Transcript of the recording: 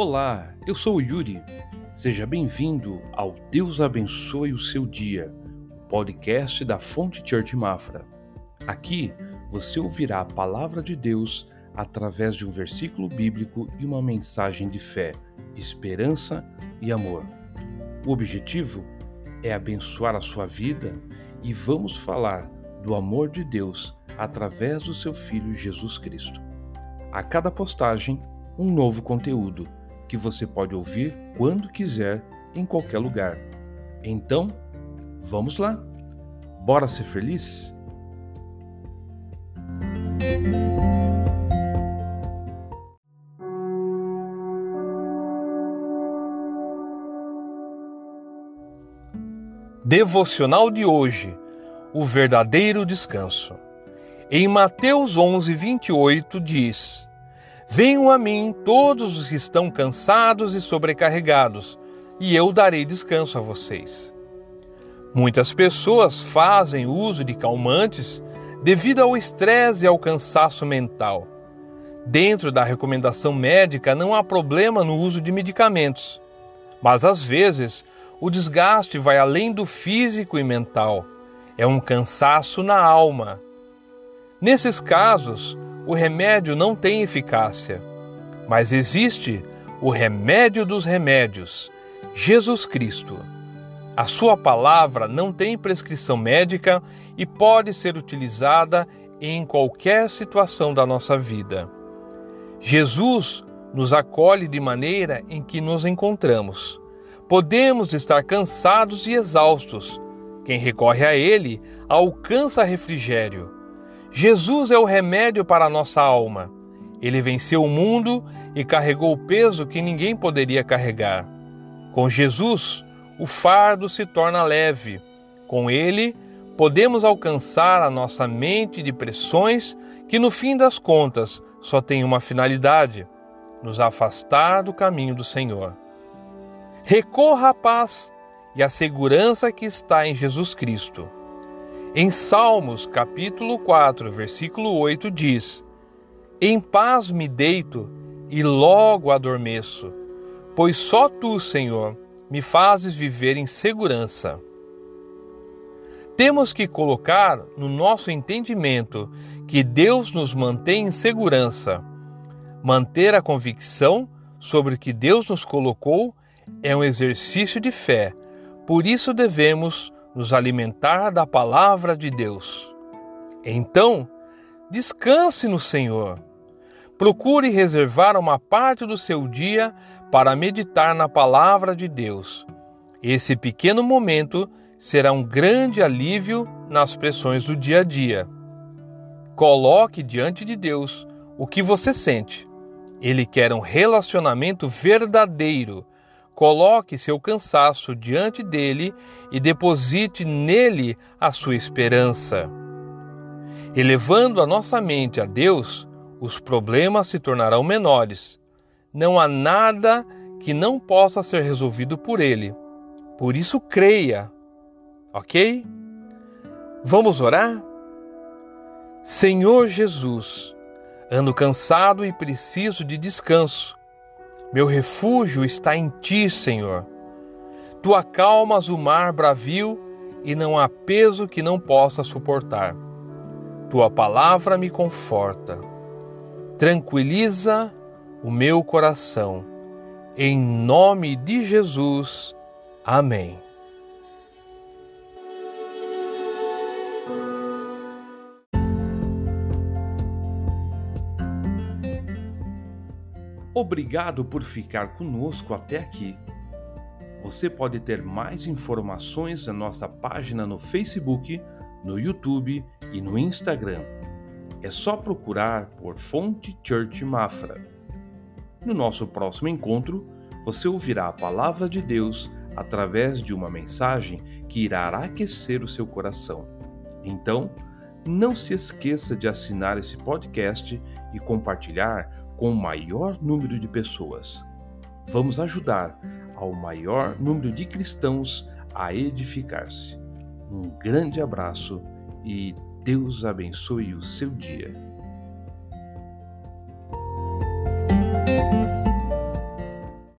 Olá, eu sou o Yuri. Seja bem-vindo ao Deus Abençoe o Seu Dia, o podcast da Fonte Church Mafra. Aqui você ouvirá a palavra de Deus através de um versículo bíblico e uma mensagem de fé, esperança e amor. O objetivo é abençoar a sua vida e vamos falar do amor de Deus através do seu Filho Jesus Cristo. A cada postagem, um novo conteúdo que você pode ouvir quando quiser, em qualquer lugar. Então, vamos lá! Bora ser feliz? Devocional de hoje: O verdadeiro descanso. Em Mateus 11, 28 diz Venham a mim todos os que estão cansados e sobrecarregados, e eu darei descanso a vocês. Muitas pessoas fazem uso de calmantes devido ao estresse e ao cansaço mental. Dentro da recomendação médica não há problema no uso de medicamentos, mas às vezes o desgaste vai além do físico e mental. É um cansaço na alma. Nesses casos, o remédio não tem eficácia, mas existe o remédio dos remédios, Jesus Cristo. A sua palavra não tem prescrição médica e pode ser utilizada em qualquer situação da nossa vida. Jesus nos acolhe de maneira em que nos encontramos. Podemos estar cansados e exaustos. Quem recorre a Ele alcança refrigério. Jesus é o remédio para a nossa alma. Ele venceu o mundo e carregou o peso que ninguém poderia carregar. Com Jesus, o fardo se torna leve. Com ele, podemos alcançar a nossa mente de pressões que, no fim das contas, só tem uma finalidade: nos afastar do caminho do Senhor. Recorra à paz e à segurança que está em Jesus Cristo. Em Salmos, capítulo 4, versículo 8 diz: Em paz me deito e logo adormeço, pois só tu, Senhor, me fazes viver em segurança. Temos que colocar no nosso entendimento que Deus nos mantém em segurança. Manter a convicção sobre o que Deus nos colocou é um exercício de fé, por isso devemos nos alimentar da palavra de Deus. Então, descanse no Senhor. Procure reservar uma parte do seu dia para meditar na palavra de Deus. Esse pequeno momento será um grande alívio nas pressões do dia a dia. Coloque diante de Deus o que você sente. Ele quer um relacionamento verdadeiro Coloque seu cansaço diante dele e deposite nele a sua esperança. Elevando a nossa mente a Deus, os problemas se tornarão menores. Não há nada que não possa ser resolvido por Ele. Por isso, creia. Ok? Vamos orar? Senhor Jesus, ando cansado e preciso de descanso. Meu refúgio está em ti, Senhor. Tu acalmas o mar bravio e não há peso que não possa suportar. Tua palavra me conforta. Tranquiliza o meu coração. Em nome de Jesus. Amém. Obrigado por ficar conosco até aqui. Você pode ter mais informações na nossa página no Facebook, no YouTube e no Instagram. É só procurar por Fonte Church Mafra. No nosso próximo encontro, você ouvirá a palavra de Deus através de uma mensagem que irá aquecer o seu coração. Então, não se esqueça de assinar esse podcast e compartilhar com o maior número de pessoas. Vamos ajudar ao maior número de cristãos a edificar-se. Um grande abraço e Deus abençoe o seu dia.